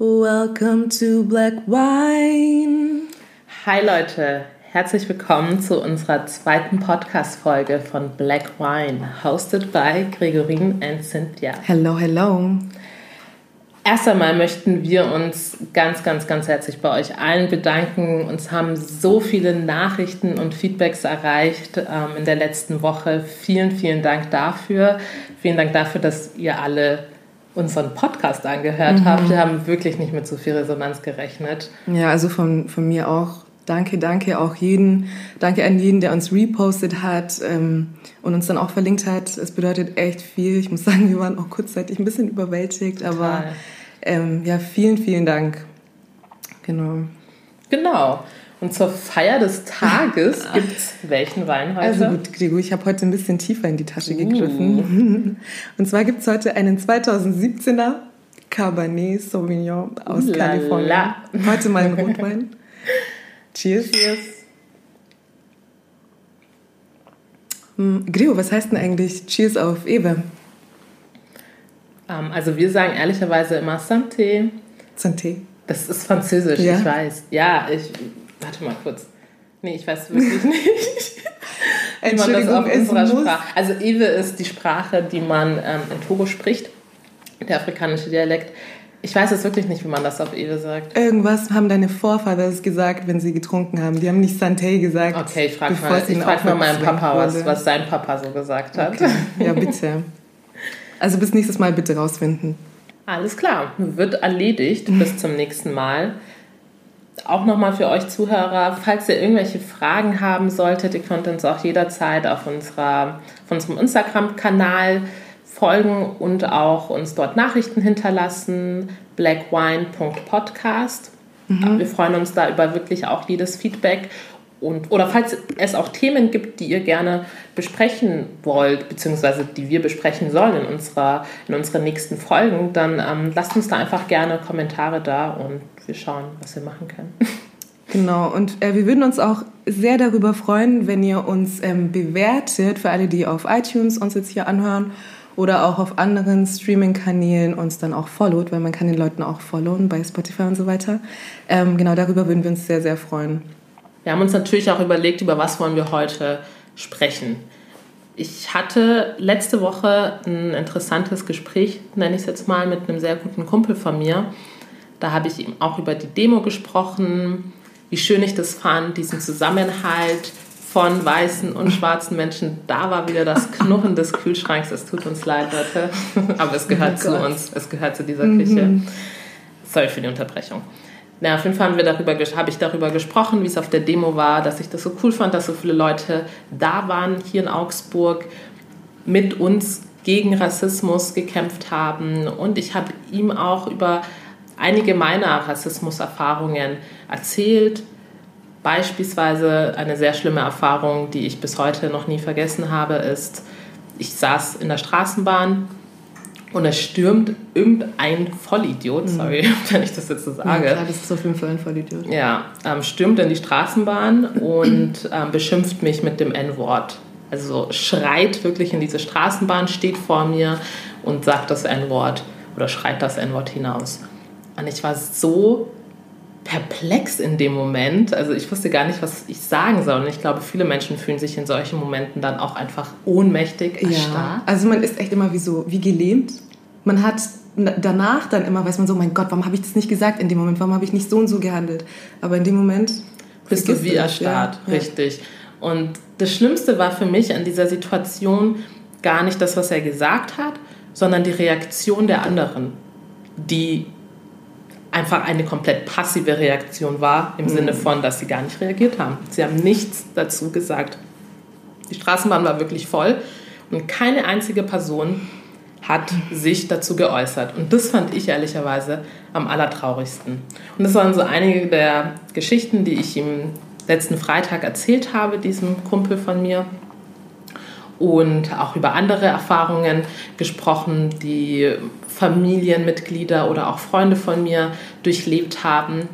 Welcome to Black Wine. Hi Leute, herzlich willkommen zu unserer zweiten Podcast-Folge von Black Wine, hosted by Gregorine und Cynthia. Hello, hello. Erst einmal möchten wir uns ganz, ganz, ganz herzlich bei euch allen bedanken. Uns haben so viele Nachrichten und Feedbacks erreicht ähm, in der letzten Woche. Vielen, vielen Dank dafür. Vielen Dank dafür, dass ihr alle unseren Podcast angehört mhm. habt. Wir haben wirklich nicht mit so viel Resonanz gerechnet. Ja, also von, von mir auch. Danke, danke auch jeden. Danke an jeden, der uns repostet hat ähm, und uns dann auch verlinkt hat. Es bedeutet echt viel. Ich muss sagen, wir waren auch kurzzeitig ein bisschen überwältigt, Total. aber ähm, ja, vielen, vielen Dank. Genau. Genau. Und zur Feier des Tages gibt es welchen Wein heute? Also gut, Gregor, ich habe heute ein bisschen tiefer in die Tasche uh. gegriffen. Und zwar gibt es heute einen 2017er Cabernet Sauvignon aus Lala. Kalifornien. Heute mal ein Rotwein. Cheers. Cheers. Hm, Gregor, was heißt denn eigentlich Cheers auf Ewe? Um, ähm, also wir sagen ehrlicherweise immer Santé. Santé. Das ist französisch, ja. ich weiß. Ja, ich Warte mal kurz. Nee, ich weiß wirklich nicht. wie man das auf unserer Sprache. Also Ewe ist die Sprache, die man ähm, in Togo spricht, der afrikanische Dialekt. Ich weiß jetzt wirklich nicht, wie man das auf Ewe sagt. Irgendwas haben deine Vorfahren gesagt, wenn sie getrunken haben. Die haben nicht Santé gesagt. Okay, ich frage mal, ich frag mal meinen Papa, was, was sein Papa so gesagt hat. Okay. Ja, bitte. Also bis nächstes Mal bitte rausfinden. Alles klar, wird erledigt. Bis zum nächsten Mal auch nochmal für euch Zuhörer, falls ihr irgendwelche Fragen haben solltet, ihr könnt uns auch jederzeit auf, unserer, auf unserem Instagram-Kanal folgen und auch uns dort Nachrichten hinterlassen, blackwine.podcast. Mhm. Wir freuen uns da über wirklich auch jedes Feedback und, oder falls es auch Themen gibt, die ihr gerne besprechen wollt, beziehungsweise die wir besprechen sollen in, unserer, in unseren nächsten Folgen, dann ähm, lasst uns da einfach gerne Kommentare da und wir schauen, was wir machen können. Genau, und äh, wir würden uns auch sehr darüber freuen, wenn ihr uns ähm, bewertet, für alle, die auf iTunes uns jetzt hier anhören oder auch auf anderen Streaming-Kanälen uns dann auch followt, weil man kann den Leuten auch followen bei Spotify und so weiter. Ähm, genau, darüber würden wir uns sehr, sehr freuen. Wir haben uns natürlich auch überlegt, über was wollen wir heute sprechen. Ich hatte letzte Woche ein interessantes Gespräch, nenne ich es jetzt mal, mit einem sehr guten Kumpel von mir. Da habe ich ihm auch über die Demo gesprochen, wie schön ich das fand, diesen Zusammenhalt von weißen und schwarzen Menschen. Da war wieder das Knurren des Kühlschranks. Es tut uns leid, Leute, aber es gehört oh zu uns, es gehört zu dieser Küche. Mhm. Sorry für die Unterbrechung. Ja, auf jeden Fall haben wir darüber, habe ich darüber gesprochen, wie es auf der Demo war, dass ich das so cool fand, dass so viele Leute da waren hier in Augsburg mit uns gegen Rassismus gekämpft haben. Und ich habe ihm auch über einige meiner Rassismuserfahrungen erzählt. Beispielsweise eine sehr schlimme Erfahrung, die ich bis heute noch nie vergessen habe, ist, ich saß in der Straßenbahn und es stürmt irgendein Vollidiot, mhm. sorry, wenn ich das jetzt so sage. Ja, klar, das ist auf jeden Fall ein Vollidiot. Ja, ähm, stürmt in die Straßenbahn und ähm, beschimpft mich mit dem N-Wort. Also schreit wirklich in diese Straßenbahn, steht vor mir und sagt das N-Wort oder schreit das N-Wort hinaus. Und ich war so perplex in dem Moment. Also ich wusste gar nicht, was ich sagen soll. Und ich glaube, viele Menschen fühlen sich in solchen Momenten dann auch einfach ohnmächtig, erstarrt. Ja. Also man ist echt immer wie so, wie gelähmt. Man hat danach dann immer, weiß man so, mein Gott, warum habe ich das nicht gesagt in dem Moment? Warum habe ich nicht so und so gehandelt? Aber in dem Moment bist du wie erstarrt, ja. richtig. Und das Schlimmste war für mich an dieser Situation gar nicht das, was er gesagt hat, sondern die Reaktion der anderen, die einfach eine komplett passive Reaktion war, im mhm. Sinne von, dass sie gar nicht reagiert haben. Sie haben nichts dazu gesagt. Die Straßenbahn war wirklich voll und keine einzige Person hat sich dazu geäußert. Und das fand ich ehrlicherweise am allertraurigsten. Und das waren so einige der Geschichten, die ich ihm letzten Freitag erzählt habe, diesem Kumpel von mir. Und auch über andere Erfahrungen gesprochen, die Familienmitglieder oder auch Freunde von mir durchlebt haben.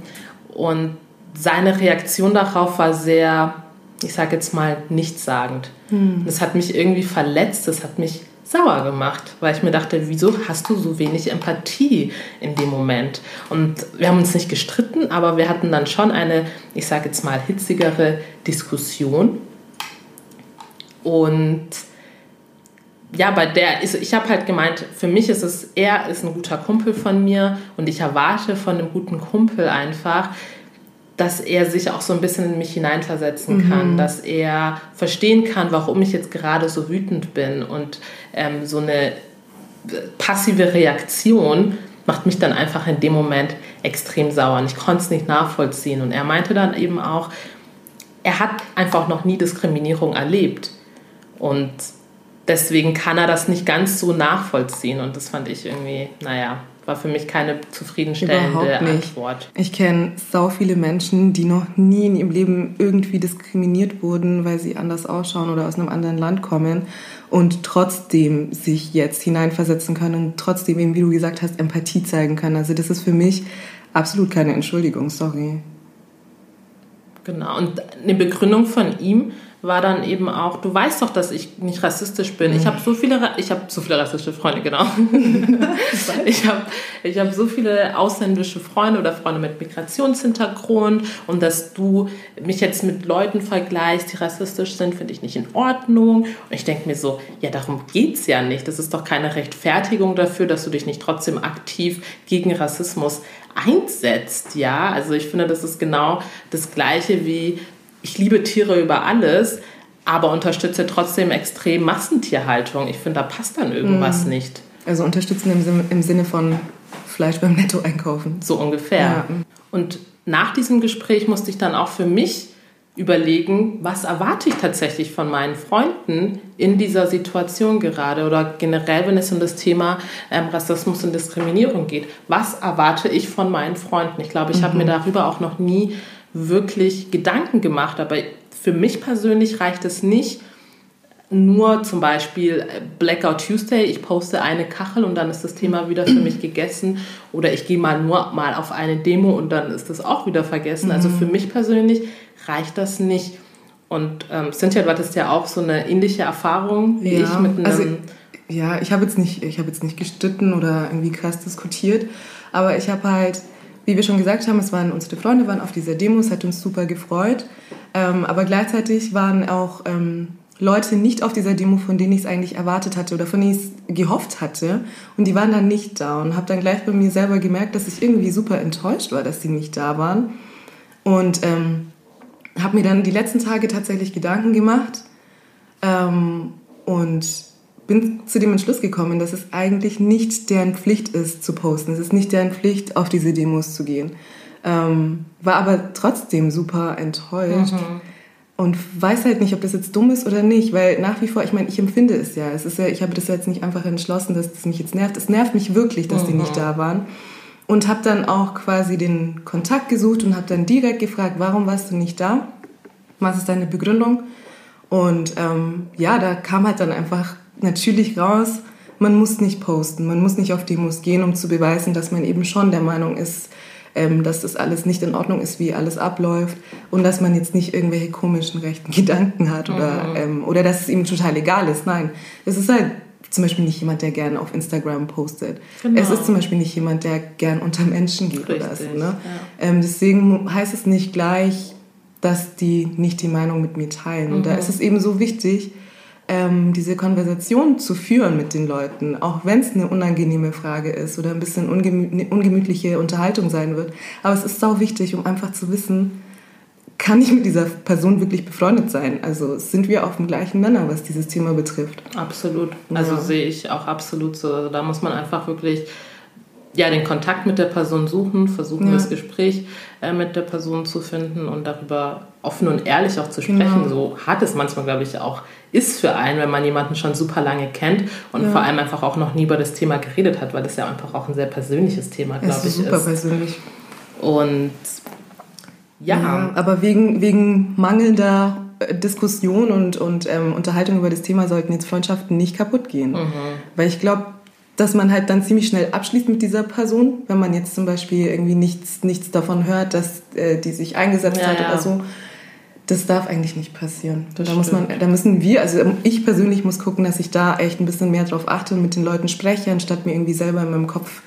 Und seine Reaktion darauf war sehr, ich sage jetzt mal, nichtssagend. Hm. Das hat mich irgendwie verletzt, das hat mich sauer gemacht, weil ich mir dachte, wieso hast du so wenig Empathie in dem Moment? Und wir haben uns nicht gestritten, aber wir hatten dann schon eine, ich sage jetzt mal, hitzigere Diskussion. Und ja, bei der ist, ich habe halt gemeint, für mich ist es, er ist ein guter Kumpel von mir und ich erwarte von einem guten Kumpel einfach, dass er sich auch so ein bisschen in mich hineinversetzen kann, mhm. dass er verstehen kann, warum ich jetzt gerade so wütend bin. Und ähm, so eine passive Reaktion macht mich dann einfach in dem Moment extrem sauer. Und ich konnte es nicht nachvollziehen. Und er meinte dann eben auch, er hat einfach noch nie Diskriminierung erlebt. Und deswegen kann er das nicht ganz so nachvollziehen. Und das fand ich irgendwie, naja, war für mich keine zufriedenstellende Antwort. Ich kenne sau viele Menschen, die noch nie in ihrem Leben irgendwie diskriminiert wurden, weil sie anders ausschauen oder aus einem anderen Land kommen und trotzdem sich jetzt hineinversetzen können und trotzdem eben, wie du gesagt hast, Empathie zeigen können. Also das ist für mich absolut keine Entschuldigung, sorry. Genau, und eine Begründung von ihm war dann eben auch, du weißt doch, dass ich nicht rassistisch bin. Ich habe so viele, ich habe so viele rassistische Freunde, genau. ich habe ich hab so viele ausländische Freunde oder Freunde mit Migrationshintergrund und dass du mich jetzt mit Leuten vergleichst, die rassistisch sind, finde ich nicht in Ordnung. Und ich denke mir so, ja, darum geht es ja nicht. Das ist doch keine Rechtfertigung dafür, dass du dich nicht trotzdem aktiv gegen Rassismus einsetzt, ja. Also ich finde, das ist genau das Gleiche wie ich liebe Tiere über alles, aber unterstütze trotzdem extrem Massentierhaltung. Ich finde, da passt dann irgendwas mm. nicht. Also unterstützen im, im Sinne von Fleisch beim Netto einkaufen. So ungefähr. Ja. Und nach diesem Gespräch musste ich dann auch für mich überlegen, was erwarte ich tatsächlich von meinen Freunden in dieser Situation gerade oder generell, wenn es um das Thema ähm, Rassismus und Diskriminierung geht. Was erwarte ich von meinen Freunden? Ich glaube, ich mhm. habe mir darüber auch noch nie wirklich Gedanken gemacht. Aber für mich persönlich reicht es nicht, nur zum Beispiel Blackout Tuesday, ich poste eine Kachel und dann ist das Thema wieder für mich gegessen. Oder ich gehe mal nur mal auf eine Demo und dann ist das auch wieder vergessen. Also für mich persönlich reicht das nicht. Und ähm, Cynthia, du hattest ja auch so eine ähnliche Erfahrung wie ja, ich mit einem. Also, ja, ich habe jetzt, nicht, hab jetzt nicht gestritten oder irgendwie krass diskutiert, aber ich habe halt wie wir schon gesagt haben, es waren unsere Freunde waren auf dieser Demo, es hat uns super gefreut. Ähm, aber gleichzeitig waren auch ähm, Leute nicht auf dieser Demo, von denen ich es eigentlich erwartet hatte oder von denen ich es gehofft hatte. Und die waren dann nicht da und habe dann gleich bei mir selber gemerkt, dass ich irgendwie super enttäuscht war, dass sie nicht da waren. Und ähm, habe mir dann die letzten Tage tatsächlich Gedanken gemacht ähm, und bin zu dem Entschluss gekommen, dass es eigentlich nicht deren Pflicht ist zu posten. Es ist nicht deren Pflicht, auf diese Demos zu gehen. Ähm, war aber trotzdem super enttäuscht mhm. und weiß halt nicht, ob das jetzt dumm ist oder nicht, weil nach wie vor, ich meine, ich empfinde es ja. Es ist ja, ich habe das jetzt nicht einfach entschlossen, dass das mich jetzt nervt. Es nervt mich wirklich, dass mhm. die nicht da waren. Und habe dann auch quasi den Kontakt gesucht und habe dann direkt gefragt, warum warst du nicht da? Was ist deine Begründung? Und ähm, ja, da kam halt dann einfach natürlich raus, man muss nicht posten, man muss nicht auf Demos gehen, um zu beweisen, dass man eben schon der Meinung ist, ähm, dass das alles nicht in Ordnung ist, wie alles abläuft und dass man jetzt nicht irgendwelche komischen rechten Gedanken hat oder, mhm. ähm, oder dass es ihm total egal ist. Nein, es ist halt zum Beispiel nicht jemand, der gerne auf Instagram postet. Genau. Es ist zum Beispiel nicht jemand, der gern unter Menschen geht Richtig, oder so. Ne? Ja. Ähm, deswegen heißt es nicht gleich, dass die nicht die Meinung mit mir teilen. Mhm. Und da mhm. ist es eben so wichtig, ähm, diese Konversation zu führen mit den Leuten, auch wenn es eine unangenehme Frage ist oder ein bisschen ungemü eine ungemütliche Unterhaltung sein wird. Aber es ist sau wichtig, um einfach zu wissen, kann ich mit dieser Person wirklich befreundet sein? Also sind wir auf dem gleichen Nenner, was dieses Thema betrifft? Absolut. Also ja. sehe ich auch absolut so. Also da muss man einfach wirklich ja, den Kontakt mit der Person suchen, versuchen, ja. das Gespräch äh, mit der Person zu finden und darüber offen und ehrlich auch zu sprechen. Genau. So hart es manchmal, glaube ich, auch ist für einen, wenn man jemanden schon super lange kennt und ja. vor allem einfach auch noch nie über das Thema geredet hat, weil das ja einfach auch ein sehr persönliches Thema, glaube ich, ist. Super persönlich. Und ja. ja. Aber wegen, wegen mangelnder äh, Diskussion und, und ähm, Unterhaltung über das Thema sollten jetzt Freundschaften nicht kaputt gehen. Mhm. Weil ich glaube, dass man halt dann ziemlich schnell abschließt mit dieser Person, wenn man jetzt zum Beispiel irgendwie nichts, nichts davon hört, dass äh, die sich eingesetzt ja, hat ja. oder so das darf eigentlich nicht passieren. Das da, muss man, da müssen wir, also ich persönlich muss gucken, dass ich da echt ein bisschen mehr drauf achte und mit den Leuten spreche, anstatt mir irgendwie selber in meinem Kopf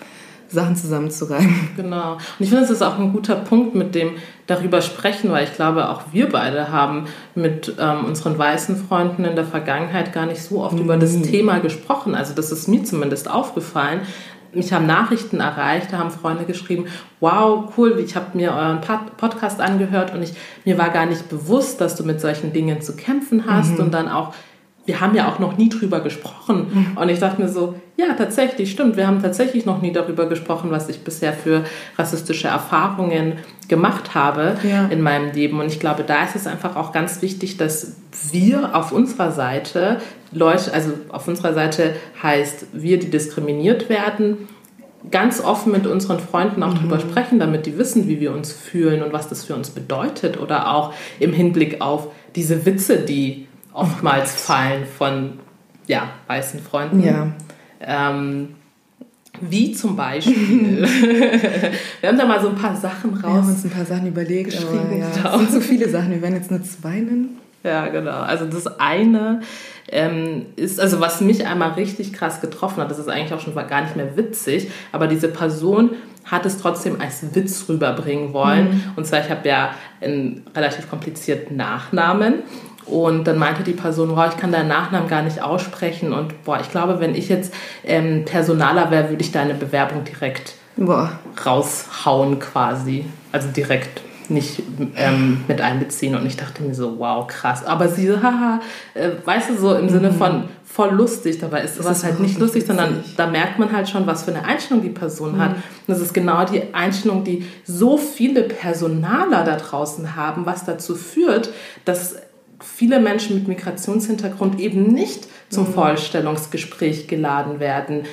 Sachen zusammenzureimen. Genau. Und ich finde, es ist auch ein guter Punkt mit dem darüber sprechen, weil ich glaube, auch wir beide haben mit ähm, unseren weißen Freunden in der Vergangenheit gar nicht so oft mhm. über das mhm. Thema gesprochen. Also das ist mir zumindest aufgefallen. Mich haben Nachrichten erreicht, da haben Freunde geschrieben, wow, cool, ich habe mir euren Podcast angehört und ich, mir war gar nicht bewusst, dass du mit solchen Dingen zu kämpfen hast mhm. und dann auch wir haben ja auch noch nie drüber gesprochen. Mhm. Und ich dachte mir so, ja, tatsächlich, stimmt, wir haben tatsächlich noch nie darüber gesprochen, was ich bisher für rassistische Erfahrungen gemacht habe ja. in meinem Leben. Und ich glaube, da ist es einfach auch ganz wichtig, dass wir auf unserer Seite, Leute, also auf unserer Seite heißt, wir, die diskriminiert werden, ganz offen mit unseren Freunden auch mhm. drüber sprechen, damit die wissen, wie wir uns fühlen und was das für uns bedeutet. Oder auch im Hinblick auf diese Witze, die oftmals oh fallen von ja, weißen Freunden. Ja. Ähm, wie zum Beispiel. wir haben da mal so ein paar Sachen raus. Wir haben uns ein paar Sachen überlegt, aber ja, es sind so viele Sachen. Wir werden jetzt nur zwei nennen. Ja, genau. Also das eine ähm, ist, also was mich einmal richtig krass getroffen hat, das ist eigentlich auch schon gar nicht mehr witzig, aber diese Person hat es trotzdem als Witz rüberbringen wollen. Mhm. Und zwar, ich habe ja einen relativ komplizierten Nachnamen und dann meinte die Person, boah, ich kann deinen Nachnamen gar nicht aussprechen. Und boah, ich glaube, wenn ich jetzt ähm, Personaler wäre, würde ich deine Bewerbung direkt boah. raushauen quasi. Also direkt nicht ähm, mit einbeziehen. Und ich dachte mir so, wow, krass. Aber sie, haha, äh, weißt du, so im mhm. Sinne von voll lustig. Dabei ist sowas halt nicht lustig, witzig. sondern da merkt man halt schon, was für eine Einstellung die Person mhm. hat. Und das ist genau die Einstellung, die so viele Personaler da draußen haben, was dazu führt, dass viele Menschen mit Migrationshintergrund eben nicht zum mhm. Vorstellungsgespräch geladen werden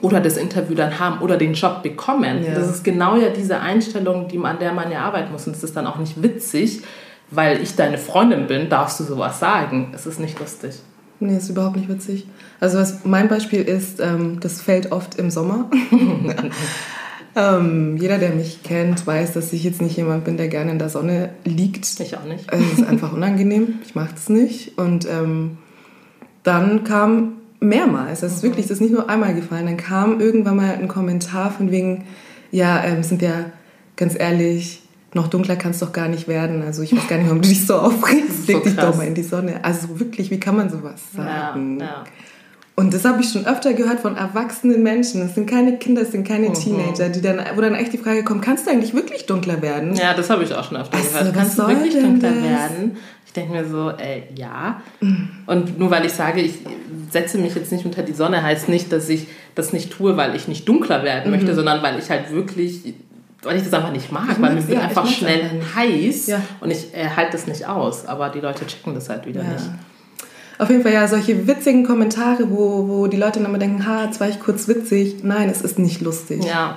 oder das Interview dann haben oder den Job bekommen. Ja. Das ist genau ja diese Einstellung, die, an der man ja arbeiten muss. Und es ist dann auch nicht witzig, weil ich deine Freundin bin, darfst du sowas sagen. Es ist nicht lustig. Nee, ist überhaupt nicht witzig. Also was mein Beispiel ist, ähm, das fällt oft im Sommer. Ähm, jeder, der mich kennt, weiß, dass ich jetzt nicht jemand bin, der gerne in der Sonne liegt. Ich auch nicht. Es ist einfach unangenehm. Ich mache es nicht. Und ähm, dann kam mehrmals, das ist wirklich, das ist nicht nur einmal gefallen, dann kam irgendwann mal ein Kommentar von wegen, ja, ähm, sind ja ganz ehrlich, noch dunkler kann es doch gar nicht werden. Also ich weiß gar nicht, warum du dich so aufregst. Leg dich doch mal in die Sonne. Also wirklich, wie kann man sowas sagen? Ja, ja. Und das habe ich schon öfter gehört von erwachsenen Menschen. Das sind keine Kinder, das sind keine mhm. Teenager, die dann, wo dann echt die Frage kommt, kannst du eigentlich wirklich dunkler werden? Ja, das habe ich auch schon öfter also, gehört. Kannst du wirklich dunkler das? werden? Ich denke mir so, äh, ja. Mhm. Und nur weil ich sage, ich setze mich jetzt nicht unter die Sonne, heißt nicht, dass ich das nicht tue, weil ich nicht dunkler werden mhm. möchte, sondern weil ich halt wirklich weil ich das einfach nicht mag, weil mir wird ja, einfach schnell heiß ja. und ich äh, halte das nicht aus. Aber die Leute checken das halt wieder ja. nicht. Auf jeden Fall ja solche witzigen Kommentare, wo, wo die Leute dann immer denken, ha, jetzt war ich kurz witzig. Nein, es ist nicht lustig. Ja,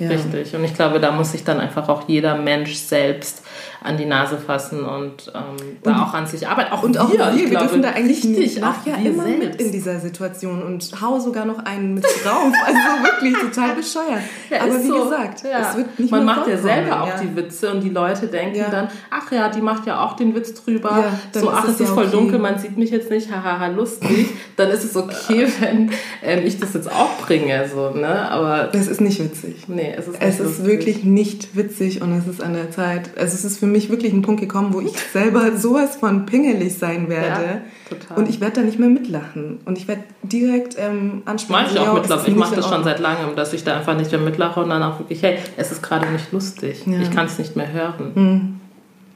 ja. Richtig. Und ich glaube, da muss sich dann einfach auch jeder Mensch selbst an die Nase fassen und ähm, da auch an sich arbeiten. Auch und wir, auch wir, wir glaube, dürfen da eigentlich richtig, auch ja immer selbst. mit in dieser Situation und hau sogar noch einen mit drauf. Also wirklich total bescheuert. Ja, Aber wie so. gesagt, ja. es wird nicht Man macht ja selber auch ja. die Witze und die Leute denken dann, ach ja, die macht ja auch den Witz drüber. so, ach, es ist, voll okay. dunkel, man sieht mich jetzt nicht, hahaha, lustig. dann ist es okay, wenn ähm, ich das jetzt auch bringe. So, ne? Aber das ist nicht witzig. Nee, es ist, es ist wirklich nicht witzig und es ist an der Zeit. Also es ist für mich wirklich ein Punkt gekommen, wo ich selber sowas von pingelig sein werde. Ja, total. Und ich werde da nicht mehr mitlachen. Und ich werde direkt ähm, ansprechen. Mach ich auch mittlerweile. Ich mache das schon seit langem, dass ich da einfach nicht mehr mitlache und dann auch wirklich, hey, es ist gerade nicht lustig. Ja. Ich kann es nicht mehr hören. Mhm.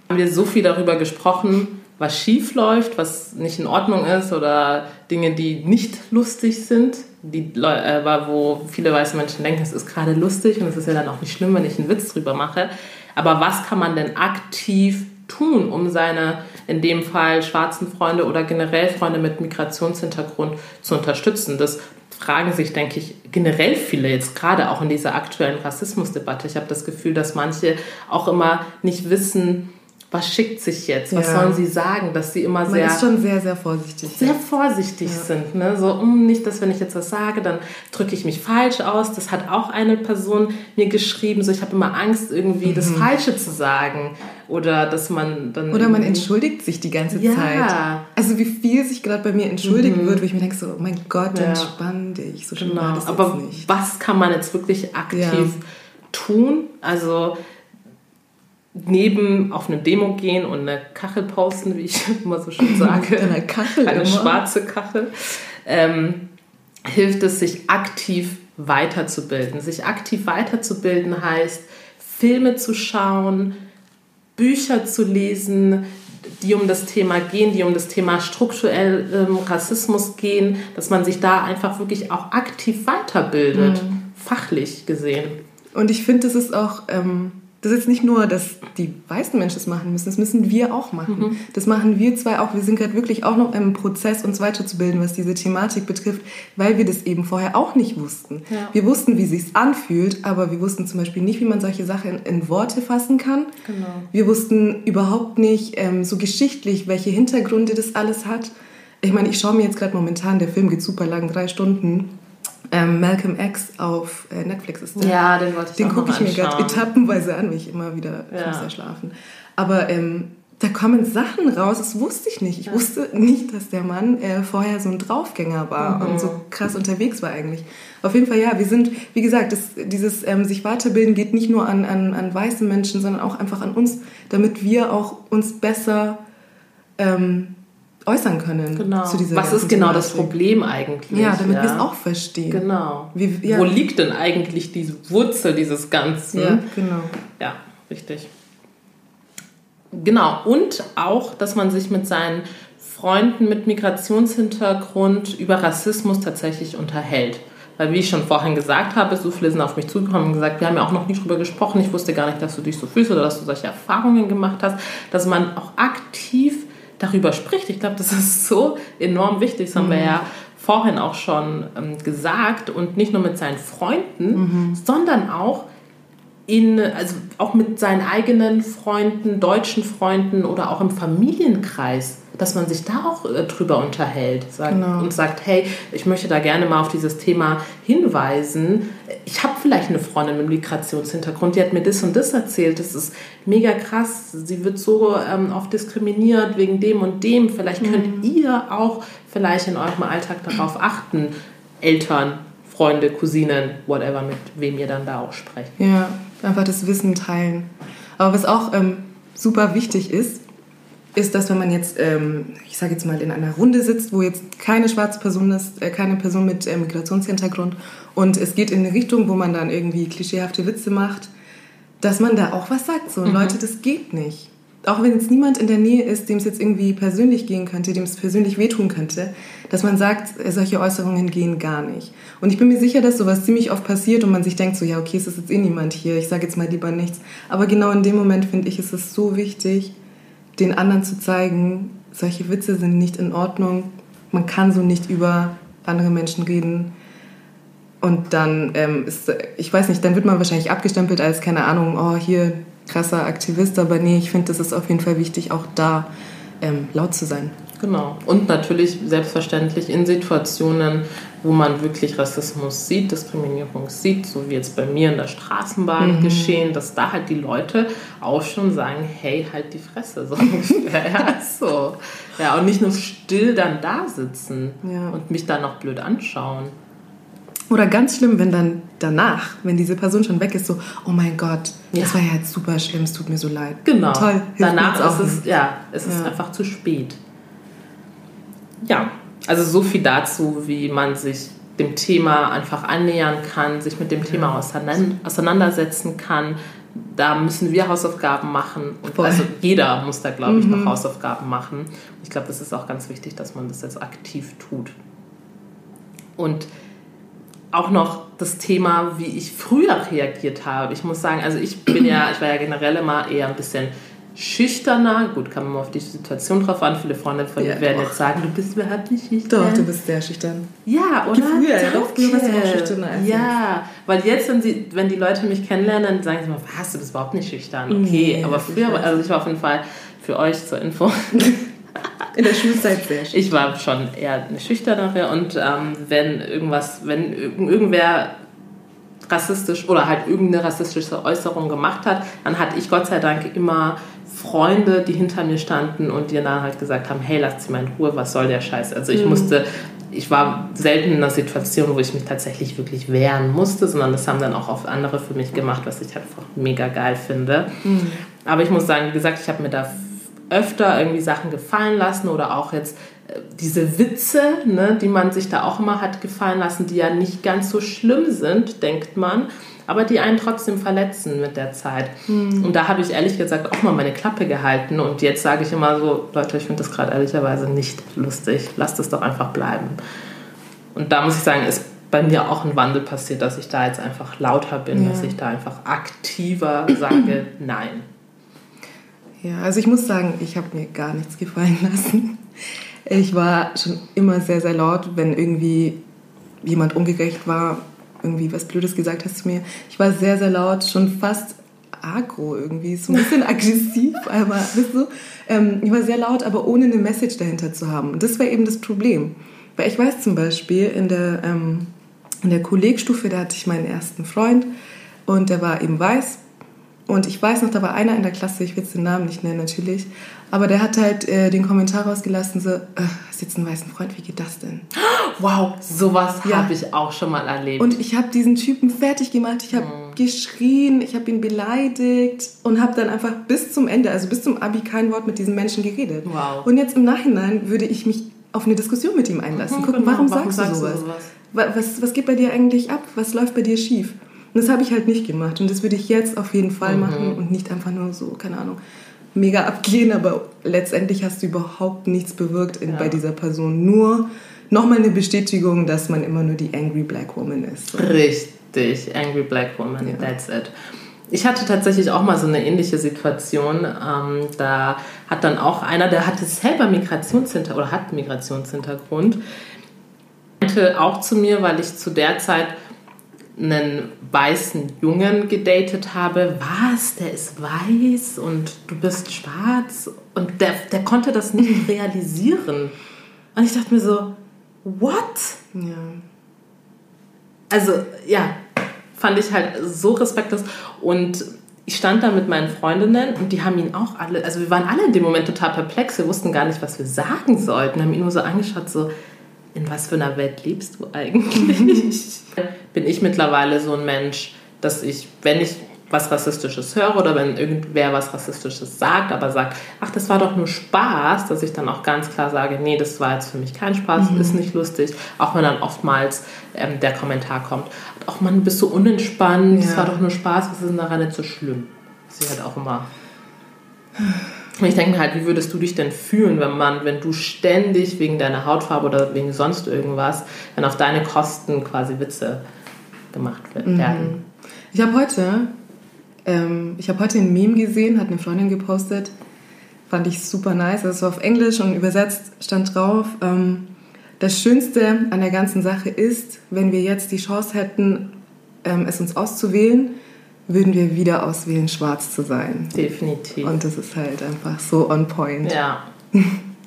Haben wir so viel darüber gesprochen, was schief läuft, was nicht in Ordnung ist oder Dinge, die nicht lustig sind, die, äh, wo viele weiße Menschen denken, es ist gerade lustig und es ist ja dann auch nicht schlimm, wenn ich einen Witz drüber mache. Aber was kann man denn aktiv tun, um seine, in dem Fall schwarzen Freunde oder generell Freunde mit Migrationshintergrund zu unterstützen? Das fragen sich, denke ich, generell viele jetzt gerade auch in dieser aktuellen Rassismusdebatte. Ich habe das Gefühl, dass manche auch immer nicht wissen, was schickt sich jetzt? Was ja. sollen sie sagen? Dass sie immer Man sehr. ist schon sehr, sehr vorsichtig. Sehr vorsichtig ja. sind. Ne? So, um nicht, dass wenn ich jetzt was sage, dann drücke ich mich falsch aus. Das hat auch eine Person mir geschrieben. So, ich habe immer Angst, irgendwie mhm. das Falsche zu sagen. Oder dass man dann. Oder man entschuldigt sich die ganze ja. Zeit. Also, wie viel sich gerade bei mir entschuldigt mhm. wird, wo ich mir denke, so, oh mein Gott, entspann dich. So schlimm genau. das Aber nicht. was kann man jetzt wirklich aktiv tun? Also, neben auf eine Demo gehen und eine Kachel posten, wie ich immer so schön sage. eine Kachel. Eine immer. schwarze Kachel. Ähm, hilft es, sich aktiv weiterzubilden. Sich aktiv weiterzubilden heißt, Filme zu schauen, Bücher zu lesen, die um das Thema gehen, die um das Thema strukturell ähm, Rassismus gehen, dass man sich da einfach wirklich auch aktiv weiterbildet, mhm. fachlich gesehen. Und ich finde, das ist auch ähm, das ist jetzt nicht nur, dass die weißen Menschen das machen müssen, das müssen wir auch machen. Mhm. Das machen wir zwei auch. Wir sind gerade wirklich auch noch im Prozess, uns weiterzubilden, was diese Thematik betrifft, weil wir das eben vorher auch nicht wussten. Ja. Wir wussten, wie es sich anfühlt, aber wir wussten zum Beispiel nicht, wie man solche Sachen in, in Worte fassen kann. Genau. Wir wussten überhaupt nicht ähm, so geschichtlich, welche Hintergründe das alles hat. Ich meine, ich schaue mir jetzt gerade momentan, der Film geht super lang, drei Stunden. Ähm, Malcolm X auf äh, Netflix ist der. Ja, den wollte ich Den gucke ich mir gerade etappenweise an, wie ich immer wieder ja. muss ja schlafen. Aber ähm, da kommen Sachen raus, das wusste ich nicht. Ich ja. wusste nicht, dass der Mann äh, vorher so ein Draufgänger war mhm. und so krass unterwegs war eigentlich. Auf jeden Fall, ja, wir sind, wie gesagt, das, dieses ähm, sich weiterbilden geht nicht nur an, an, an weiße Menschen, sondern auch einfach an uns, damit wir auch uns besser ähm, äußern können. Genau. Zu dieser Was ist genau das Problem eigentlich? Ja, damit ja. wir es auch verstehen. Genau. Wie, ja. Wo liegt denn eigentlich diese Wurzel dieses Ganzen? Ja, genau. Ja, richtig. Genau. Und auch, dass man sich mit seinen Freunden mit Migrationshintergrund über Rassismus tatsächlich unterhält. Weil, wie ich schon vorhin gesagt habe, so viele sind auf mich zugekommen und gesagt, wir haben ja auch noch nie drüber gesprochen, ich wusste gar nicht, dass du dich so fühlst oder dass du solche Erfahrungen gemacht hast, dass man auch aktiv darüber spricht. Ich glaube, das ist so enorm wichtig. Das haben mhm. wir ja vorhin auch schon ähm, gesagt. Und nicht nur mit seinen Freunden, mhm. sondern auch in, also auch mit seinen eigenen Freunden, deutschen Freunden oder auch im Familienkreis dass man sich da auch äh, drüber unterhält sagt, genau. und sagt, hey, ich möchte da gerne mal auf dieses Thema hinweisen. Ich habe vielleicht eine Freundin mit Migrationshintergrund, die hat mir das und das erzählt. Das ist mega krass. Sie wird so ähm, oft diskriminiert wegen dem und dem. Vielleicht könnt mhm. ihr auch vielleicht in eurem Alltag darauf achten, Eltern, Freunde, Cousinen, whatever, mit wem ihr dann da auch sprecht. Ja, einfach das Wissen teilen. Aber was auch ähm, super wichtig ist, ist, dass wenn man jetzt, ähm, ich sage jetzt mal, in einer Runde sitzt, wo jetzt keine schwarze Person ist, äh, keine Person mit äh, Migrationshintergrund und es geht in eine Richtung, wo man dann irgendwie klischeehafte Witze macht, dass man da auch was sagt. So, mhm. Leute, das geht nicht. Auch wenn jetzt niemand in der Nähe ist, dem es jetzt irgendwie persönlich gehen könnte, dem es persönlich wehtun könnte, dass man sagt, äh, solche Äußerungen gehen gar nicht. Und ich bin mir sicher, dass sowas ziemlich oft passiert und man sich denkt so, ja, okay, es ist jetzt eh niemand hier, ich sage jetzt mal lieber nichts. Aber genau in dem Moment finde ich, ist es so wichtig, den anderen zu zeigen, solche Witze sind nicht in Ordnung, man kann so nicht über andere Menschen reden. Und dann ähm, ist, ich weiß nicht, dann wird man wahrscheinlich abgestempelt als, keine Ahnung, oh, hier krasser Aktivist, aber nee, ich finde, das ist auf jeden Fall wichtig, auch da ähm, laut zu sein. Genau. Und natürlich selbstverständlich in Situationen, wo man wirklich Rassismus sieht, Diskriminierung sieht, so wie jetzt bei mir in der Straßenbahn mhm. geschehen, dass da halt die Leute auch schon sagen, hey, halt die Fresse, so ja, so. Ja, und nicht nur still dann da sitzen ja. und mich dann noch blöd anschauen. Oder ganz schlimm, wenn dann danach, wenn diese Person schon weg ist, so, oh mein Gott, ja. das war ja jetzt super schlimm, es tut mir so leid. Genau. Toll. Danach ist es, ja, es ist einfach zu spät. Ja, also so viel dazu, wie man sich dem Thema einfach annähern kann, sich mit dem Thema auseinandersetzen kann. Da müssen wir Hausaufgaben machen. Und also jeder muss da, glaube ich, mhm. noch Hausaufgaben machen. Ich glaube, das ist auch ganz wichtig, dass man das jetzt aktiv tut. Und auch noch das Thema, wie ich früher reagiert habe. Ich muss sagen, also ich bin ja, ich war ja generell immer eher ein bisschen schüchterner. Gut, kann man mal auf die Situation drauf an. Viele Freunde von mir werden jetzt sagen, du bist überhaupt nicht schüchtern. Doch, du bist sehr schüchtern. Ja, oder? Früher, ja, doch, früher warst du auch schüchterner als Ja, weil jetzt, wenn, sie, wenn die Leute mich kennenlernen, dann sagen sie mal, was, du bist überhaupt nicht schüchtern. Okay, Nee, aber früher, also ich war auf jeden Fall für euch zur Info. In der Schulzeit sehr schüchtern. Ich war schon eher eine schüchternere und ähm, wenn irgendwas, wenn irg- irgendwer rassistisch oder halt irgendeine rassistische Äußerung gemacht hat, dann hatte ich Gott sei Dank immer Freunde, die hinter mir standen und die dann halt gesagt haben, hey, lasst sie mal in Ruhe, was soll der Scheiß? Also ich musste, ich war selten in einer Situation, wo ich mich tatsächlich wirklich wehren musste, sondern das haben dann auch oft andere für mich gemacht, was ich einfach mega geil finde. Aber ich muss sagen, wie gesagt, ich habe mir da öfter irgendwie Sachen gefallen lassen oder auch jetzt äh, diese Witze, ne, die man sich da auch immer hat gefallen lassen, die ja nicht ganz so schlimm sind, denkt man, aber die einen trotzdem verletzen mit der Zeit. Und da habe ich ehrlich gesagt auch mal meine Klappe gehalten und jetzt sage ich immer so, Leute, ich finde das gerade ehrlicherweise nicht lustig, lasst es doch einfach bleiben. Und da muss ich sagen, ist bei mir auch ein Wandel passiert, dass ich da jetzt einfach lauter bin, Ja. dass ich da einfach aktiver sage, nein. Ja, also ich muss sagen, ich habe mir gar nichts gefallen lassen. Ich war schon immer sehr, sehr laut, wenn irgendwie jemand ungerecht war, irgendwie was Blödes gesagt hast zu mir. Ich war sehr, sehr laut, schon fast agro irgendwie, so ein bisschen aggressiv, aber weißt du, ähm, ich war sehr laut, aber ohne eine Message dahinter zu haben. Und das war eben das Problem. Weil ich weiß zum Beispiel, in der, ähm, in der Kollegstufe, da hatte ich meinen ersten Freund und der war eben weiß und ich weiß noch, da war einer in der Klasse, ich will jetzt den Namen nicht nennen natürlich, aber der hat halt äh, den Kommentar rausgelassen, so, äh, hast jetzt einen weißen Freund, wie geht das denn? Wow, sowas Ja. habe ich auch schon mal erlebt. Und ich habe diesen Typen fertig gemacht, ich habe geschrien, ich habe ihn beleidigt und habe dann einfach bis zum Ende, also bis zum Abi kein Wort mit diesem Menschen geredet. Wow. Und jetzt im Nachhinein würde ich mich auf eine Diskussion mit ihm einlassen. Mhm, Gucken, genau. warum, Warum sagst, sagst du du sowas? sowas? Wa- Was, was geht bei dir eigentlich ab? Was läuft bei dir schief? Und das habe ich halt nicht gemacht. Und das würde ich jetzt auf jeden Fall machen und nicht einfach nur so, keine Ahnung, mega abgehen. Aber letztendlich hast du überhaupt nichts bewirkt in, Ja. bei dieser Person. Nur nochmal eine Bestätigung, dass man immer nur die Angry Black Woman ist. So. Richtig, Angry Black Woman, that's it. Ich hatte tatsächlich auch mal so eine ähnliche Situation. Ähm, da hat dann auch einer, der hatte selber Migrationshintergrund oder hat Migrationshintergrund, meinte auch zu mir, weil ich zu der Zeit einen weißen Jungen gedatet habe, was, der ist weiß und du bist schwarz und der, der konnte das nicht realisieren. Und ich dachte mir so, what? Ja. also ja, fand ich halt so respektlos. Und ich stand da mit meinen Freundinnen und die haben ihn auch alle, also wir waren alle in dem Moment total perplex, wir wussten gar nicht, was wir sagen sollten, haben ihn nur so angeschaut, so, in was für einer Welt lebst du eigentlich? Bin ich mittlerweile so ein Mensch, dass ich, wenn ich was Rassistisches höre oder wenn irgendwer was Rassistisches sagt, aber sagt, ach, das war doch nur Spaß, dass ich dann auch ganz klar sage, nee, das war jetzt für mich kein Spaß, ist nicht lustig. Auch wenn dann oftmals ähm, der Kommentar kommt, ach man, bist so unentspannt, das Ja. war doch nur Spaß, was ist denn daran nicht so schlimm? Das ist halt auch immer. Und ich denke mir halt, wie würdest du dich denn fühlen, wenn man, wenn du ständig wegen deiner Hautfarbe oder wegen sonst irgendwas, wenn auf deine Kosten quasi Witze gemacht werden? Ich habe heute, ähm, ich habe heute ein Meme gesehen, hat eine Freundin gepostet, fand ich super nice. Das war auf Englisch und übersetzt stand drauf. Ähm, das Schönste an der ganzen Sache ist, wenn wir jetzt die Chance hätten, ähm, es uns auszuwählen, würden wir wieder auswählen, schwarz zu sein. Definitiv. Und das ist halt einfach so on point. ja,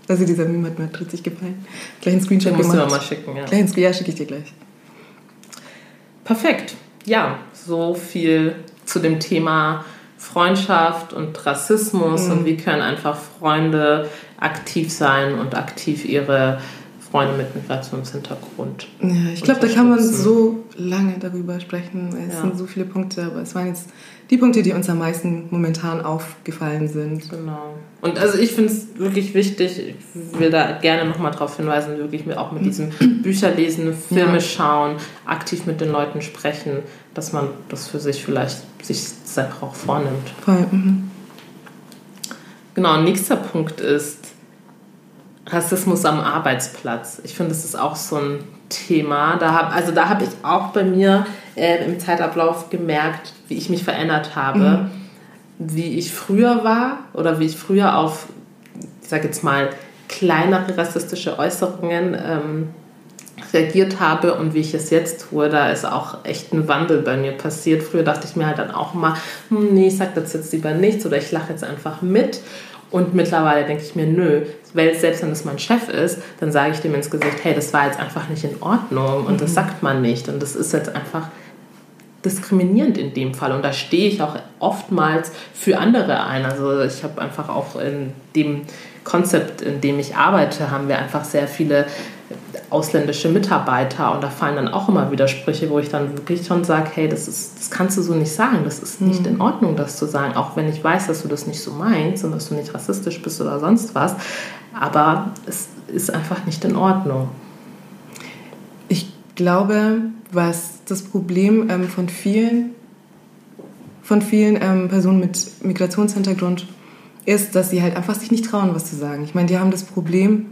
Also dieser Meme hat mir richtig gefallen. Gleich Screenshot den musst du mir gemacht. mal schicken. Ja. Gleich ja, schicke ich dir gleich. Perfekt. Ja, so viel zu dem Thema Freundschaft und Rassismus Mhm. und wie können einfach Freunde aktiv sein und aktiv ihre Freunde mit Migrationshintergrund. Ja, ich glaube, da kann man so lange darüber sprechen. Es Ja. sind so viele Punkte, aber es waren jetzt die Punkte, die uns am meisten momentan aufgefallen sind. Genau. Und also ich finde es wirklich wichtig, ich will da gerne nochmal darauf hinweisen, wirklich auch mit diesem Bücher lesen, Filme Ja. schauen, aktiv mit den Leuten sprechen, dass man das für sich vielleicht sich selber auch vornimmt. Voll. Mhm. Genau, nächster Punkt ist Rassismus am Arbeitsplatz. Ich finde, das ist auch so ein Thema. Da hab, also da habe ich auch bei mir äh, im Zeitablauf gemerkt, wie ich mich verändert habe. wie ich früher war oder wie ich früher auf, ich sage jetzt mal, kleinere rassistische Äußerungen ähm, reagiert habe und wie ich es jetzt tue, da ist auch echt ein Wandel bei mir passiert. Früher dachte ich mir halt dann auch immer, hm, nee, ich sage das jetzt lieber nichts oder ich lache jetzt einfach mit. Und mittlerweile denke ich mir, nö, weil selbst wenn es mein Chef ist, dann sage ich dem ins Gesicht, hey, das war jetzt einfach nicht in Ordnung und mhm. das sagt man nicht und das ist jetzt einfach diskriminierend in dem Fall und da stehe ich auch oftmals für andere ein. Also ich habe einfach auch in dem Konzept, in dem ich arbeite, haben wir einfach sehr viele ausländische Mitarbeiter und da fallen dann auch immer Widersprüche, wo ich dann wirklich schon sage, hey, das, ist, das kannst du so nicht sagen, das ist nicht mhm. in Ordnung, das zu sagen, auch wenn ich weiß, dass du das nicht so meinst und dass du nicht rassistisch bist oder sonst was, aber es ist einfach nicht in Ordnung. Ich glaube, was das Problem ähm, von vielen, von vielen ähm, Personen mit Migrationshintergrund ist, dass sie halt einfach sich nicht trauen, was zu sagen. Ich meine, die haben das Problem,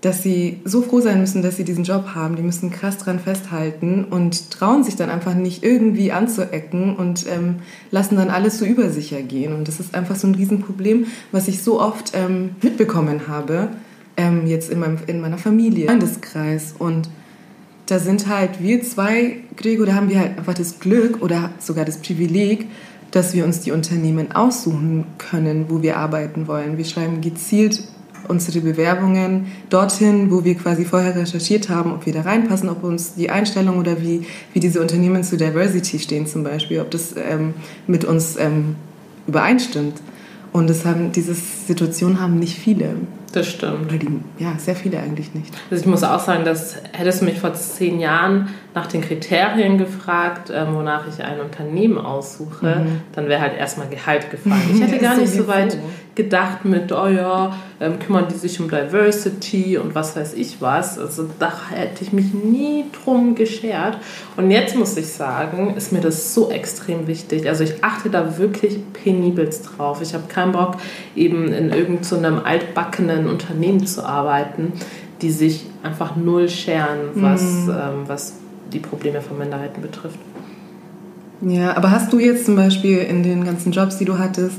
dass sie so froh sein müssen, dass sie diesen Job haben. Die müssen krass dran festhalten und trauen sich dann einfach nicht irgendwie anzuecken und ähm, lassen dann alles so über sich ergehen. Und das ist einfach so ein Riesenproblem, was ich so oft ähm, mitbekommen habe, ähm, jetzt in, meinem, in meiner Familie, Freundeskreis. Und da sind halt wir zwei, Gregor, da haben wir halt einfach das Glück oder sogar das Privileg, dass wir uns die Unternehmen aussuchen können, wo wir arbeiten wollen. Wir schreiben gezielt unsere Bewerbungen dorthin, wo wir quasi vorher recherchiert haben, ob wir da reinpassen, ob uns die Einstellung oder wie, wie diese Unternehmen zu Diversity stehen zum Beispiel, ob das ähm, mit uns ähm, übereinstimmt. Und das haben, diese Situationen haben nicht viele. Das stimmt. Oder die, ja, sehr viele eigentlich nicht. Also ich muss auch sagen, dass hättest du mich vor zehn Jahren nach den Kriterien gefragt, ähm, wonach ich ein Unternehmen aussuche, mhm. dann wäre halt erstmal Gehalt gefallen. Ich hätte gar nicht so weit gedacht mit, oh ja, ähm, kümmern die sich um Diversity und was weiß ich was. Also da hätte ich mich nie drum geschert. Und jetzt muss ich sagen, ist mir das so extrem wichtig. Also ich achte da wirklich penibelst drauf. Ich habe keinen Bock, eben in irgendeinem so altbackenen Unternehmen zu arbeiten, die sich einfach null scheren, was, mhm. ähm, was die Probleme von Minderheiten betrifft. Ja, aber hast du jetzt zum Beispiel in den ganzen Jobs, die du hattest,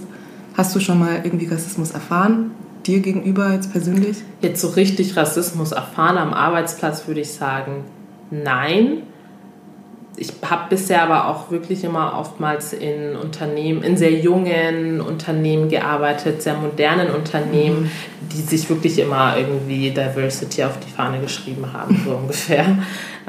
Hast du schon mal irgendwie Rassismus erfahren? Dir gegenüber jetzt persönlich? Jetzt so richtig Rassismus erfahren am Arbeitsplatz würde ich sagen, nein. Ich habe bisher aber auch wirklich immer oftmals in Unternehmen, in sehr jungen Unternehmen gearbeitet, sehr modernen Unternehmen, mhm. die sich wirklich immer irgendwie Diversity auf die Fahne geschrieben haben, so ungefähr.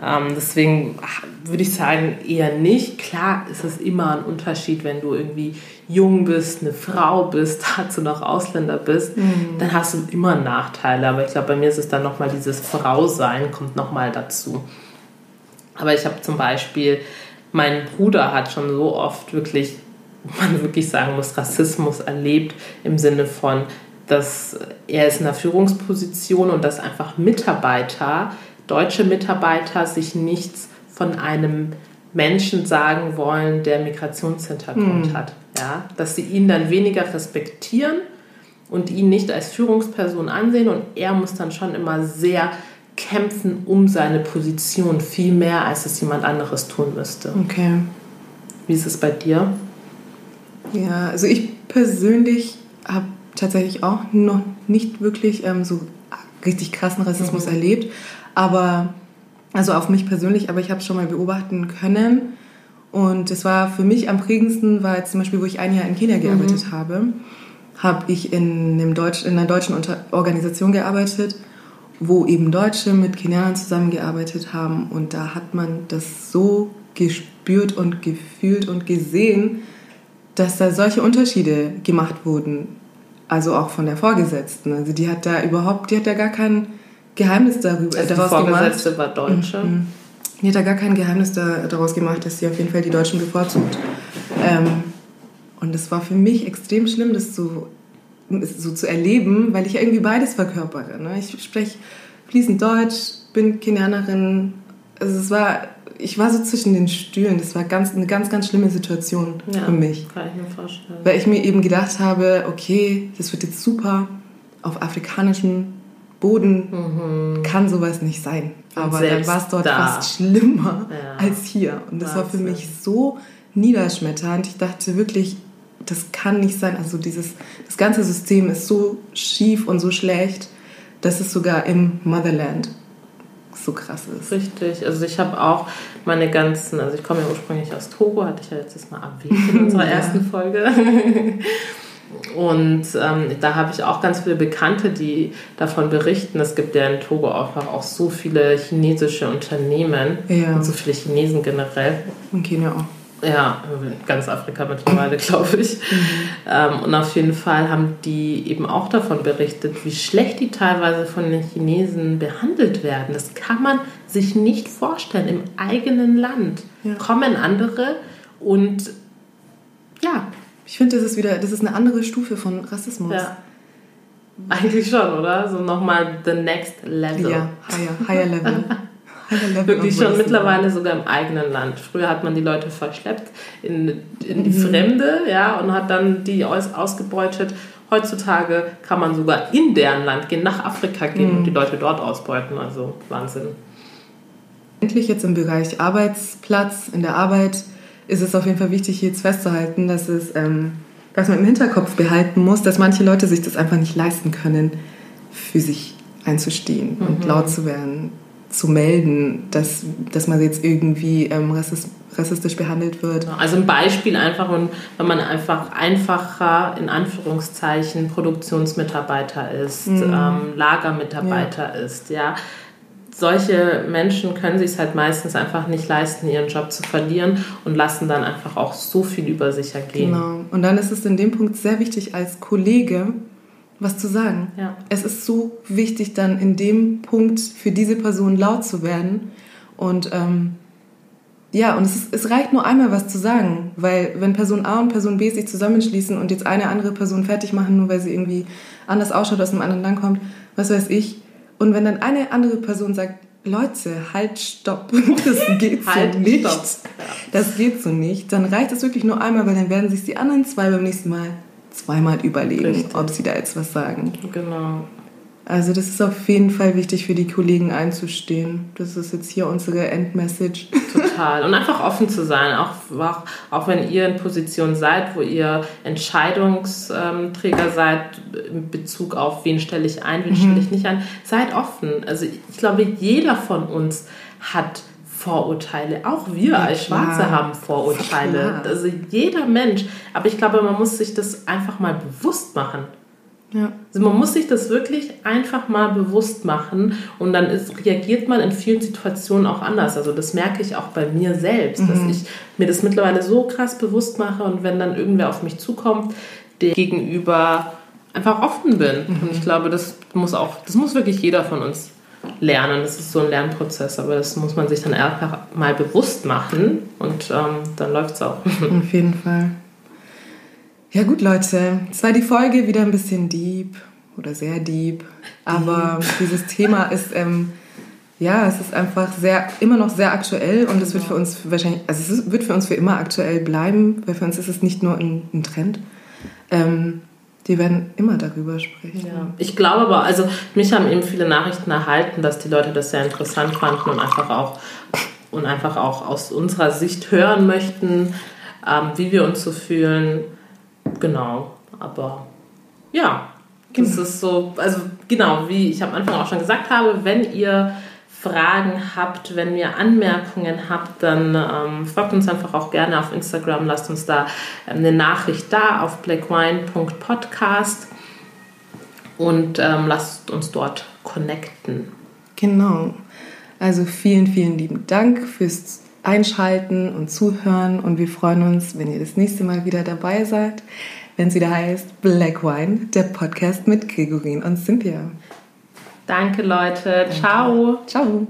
Ähm, deswegen würde ich sagen, eher nicht. Klar ist es immer ein Unterschied, wenn du irgendwie jung bist, eine Frau bist, dazu noch Ausländer bist, mhm. dann hast du immer Nachteile. Aber ich glaube, bei mir ist es dann nochmal dieses Frausein kommt nochmal dazu. Aber ich habe zum Beispiel, mein Bruder hat schon so oft wirklich, man wirklich sagen muss, Rassismus erlebt im Sinne von, dass er ist in einer Führungsposition und dass einfach Mitarbeiter, deutsche Mitarbeiter sich nichts von einem Menschen sagen wollen, der Migrationshintergrund mhm. hat. Ja? Dass sie ihn dann weniger respektieren und ihn nicht als Führungsperson ansehen und er muss dann schon immer sehr kämpfen um seine Position, viel mehr, als es jemand anderes tun müsste. Okay. Wie ist es bei dir? Ja, also ich persönlich habe tatsächlich auch noch nicht wirklich ähm, so richtig krassen Rassismus mhm. erlebt, aber also auf mich persönlich, aber ich habe es schon mal beobachten können. Und es war für mich am prägendsten, war jetzt zum Beispiel, wo ich ein Jahr in Kenia gearbeitet mhm. habe, habe ich in, einem Deutsch, in einer deutschen Organisation gearbeitet, wo eben Deutsche mit Kenianern zusammengearbeitet haben. Und da hat man das so gespürt und gefühlt und gesehen, dass da solche Unterschiede gemacht wurden. Also auch von der Vorgesetzten. Also die hat da überhaupt, die hat da gar keinen Geheimnis darüber, also daraus die Vorgesetzte gemacht. war Deutsche. Mhm. Die hat da gar kein Geheimnis da, daraus gemacht, dass sie auf jeden Fall die Deutschen bevorzugt. Ähm, und es war für mich extrem schlimm, das so, so zu erleben, weil ich ja irgendwie beides verkörpere. Ne? Ich spreche fließend Deutsch, bin Kenianerin. Also es war, ich war so zwischen den Stühlen. Das war ganz, eine ganz, ganz schlimme Situation ja, für mich. Kann ich mir vorstellen. Weil ich mir eben gedacht habe, okay, das wird jetzt super auf afrikanischem Boden mhm. kann sowas nicht sein. Aber dann war es dort da. fast schlimmer ja. als hier. Und das Wahnsinn. war für mich so niederschmetternd. Ich dachte wirklich, das kann nicht sein. Also dieses, das ganze System ist so schief und so schlecht, dass es sogar im Motherland so krass ist. Richtig. Also ich habe auch meine ganzen, also ich komme ja ursprünglich aus Togo, hatte ich ja letztes Mal erwähnt in unserer ja. ersten Folge. Und ähm, da habe ich auch ganz viele Bekannte, die davon berichten. Es gibt ja in Togo einfach auch so viele chinesische Unternehmen ja. und so viele Chinesen generell. Und Kenia auch. Ja, ganz Afrika mittlerweile, glaube ich. Mhm. Ähm, und auf jeden Fall haben die eben auch davon berichtet, wie schlecht die teilweise von den Chinesen behandelt werden. Das kann man sich nicht vorstellen. Im eigenen Land ja. kommen andere und ja. Ich finde, das ist wieder, das ist eine andere Stufe von Rassismus. Ja. Eigentlich schon, oder? So nochmal the next level. Ja, higher, higher level. Wirklich schon mittlerweile sogar im eigenen Land. Früher hat man die Leute verschleppt in, in die mhm. Fremde ja, und hat dann die aus, ausgebeutet. Heutzutage kann man sogar in deren Land gehen, nach Afrika gehen mhm. und die Leute dort ausbeuten. Also Wahnsinn. Endlich jetzt im Bereich Arbeitsplatz, in der Arbeit ist es auf jeden Fall wichtig, hier jetzt festzuhalten, dass es, ähm, dass man im Hinterkopf behalten muss, dass manche Leute sich das einfach nicht leisten können, für sich einzustehen mhm. und laut zu werden zu melden, dass, dass man jetzt irgendwie ähm, rassistisch behandelt wird. Also ein Beispiel einfach, wenn man einfach einfacher, in Anführungszeichen, Produktionsmitarbeiter ist, mhm. ähm, Lagermitarbeiter ja. ist, ja. Solche Menschen können sich es halt meistens einfach nicht leisten, ihren Job zu verlieren und lassen dann einfach auch so viel über sich ergehen. Genau. Und dann ist es in dem Punkt sehr wichtig, als Kollege was zu sagen. Ja. Es ist so wichtig, dann in dem Punkt für diese Person laut zu werden. Und ähm, ja, und es, ist, es reicht nur einmal was zu sagen, weil wenn Person A und Person B sich zusammenschließen und jetzt eine andere Person fertig machen, nur weil sie irgendwie anders ausschaut, aus einem anderen Land kommt, was weiß ich. Und wenn dann eine andere Person sagt, Leute, halt, stopp, das geht halt, so nicht. Das geht so nicht. Dann reicht es wirklich nur einmal, weil dann werden sich die anderen zwei beim nächsten Mal zweimal überlegen, Richtig. ob sie da jetzt was sagen. Genau. Also das ist auf jeden Fall wichtig für die Kollegen einzustehen. Das ist jetzt hier unsere Endmessage. Total. Und einfach offen zu sein, auch, auch, auch wenn ihr in Position seid, wo ihr Entscheidungsträger seid in Bezug auf, wen stelle ich ein, wen mhm. stelle ich nicht ein. Seid offen. Also ich glaube, jeder von uns hat Vorurteile. Auch wir ja, als Schwarze klar. haben Vorurteile. Klar. Also jeder Mensch. Aber ich glaube, man muss sich das einfach mal bewusst machen. Ja. Also man muss sich das wirklich einfach mal bewusst machen und dann ist, reagiert man in vielen Situationen auch anders. Also das merke ich auch bei mir selbst, mhm. dass ich mir das mittlerweile so krass bewusst mache und wenn dann irgendwer auf mich zukommt, der gegenüber einfach offen bin. Mhm. Und ich glaube, das muss auch, das muss wirklich jeder von uns lernen. Das ist so ein Lernprozess, aber das muss man sich dann einfach mal bewusst machen und ähm, dann läuft es auch. Auf jeden Fall. Ja gut, Leute, es war die Folge wieder ein bisschen deep oder sehr deep, aber dieses Thema ist, ähm, ja, es ist einfach sehr, immer noch sehr aktuell und es wird für uns wahrscheinlich, also es wird für uns für immer aktuell bleiben, weil für uns ist es nicht nur ein, ein Trend. Ähm, die werden immer darüber sprechen. Ja. Ich glaube aber, also mich haben eben viele Nachrichten erhalten, dass die Leute das sehr interessant fanden und einfach auch, und einfach auch aus unserer Sicht hören möchten, ähm, wie wir uns so fühlen. Genau, aber ja, genau. das ist so, also genau, wie ich am Anfang auch schon gesagt habe, wenn ihr Fragen habt, wenn ihr Anmerkungen habt, dann ähm, folgt uns einfach auch gerne auf Instagram, lasst uns da ähm, eine Nachricht da auf blackwine.podcast und ähm, lasst uns dort connecten. Genau. Also vielen, vielen lieben Dank fürs Einschalten und Zuhören und wir freuen uns, wenn ihr das nächste Mal wieder dabei seid, wenn es wieder heißt Black Wine, der Podcast mit Gregorin und Cynthia. Danke, Leute. Danke. Ciao. Ciao.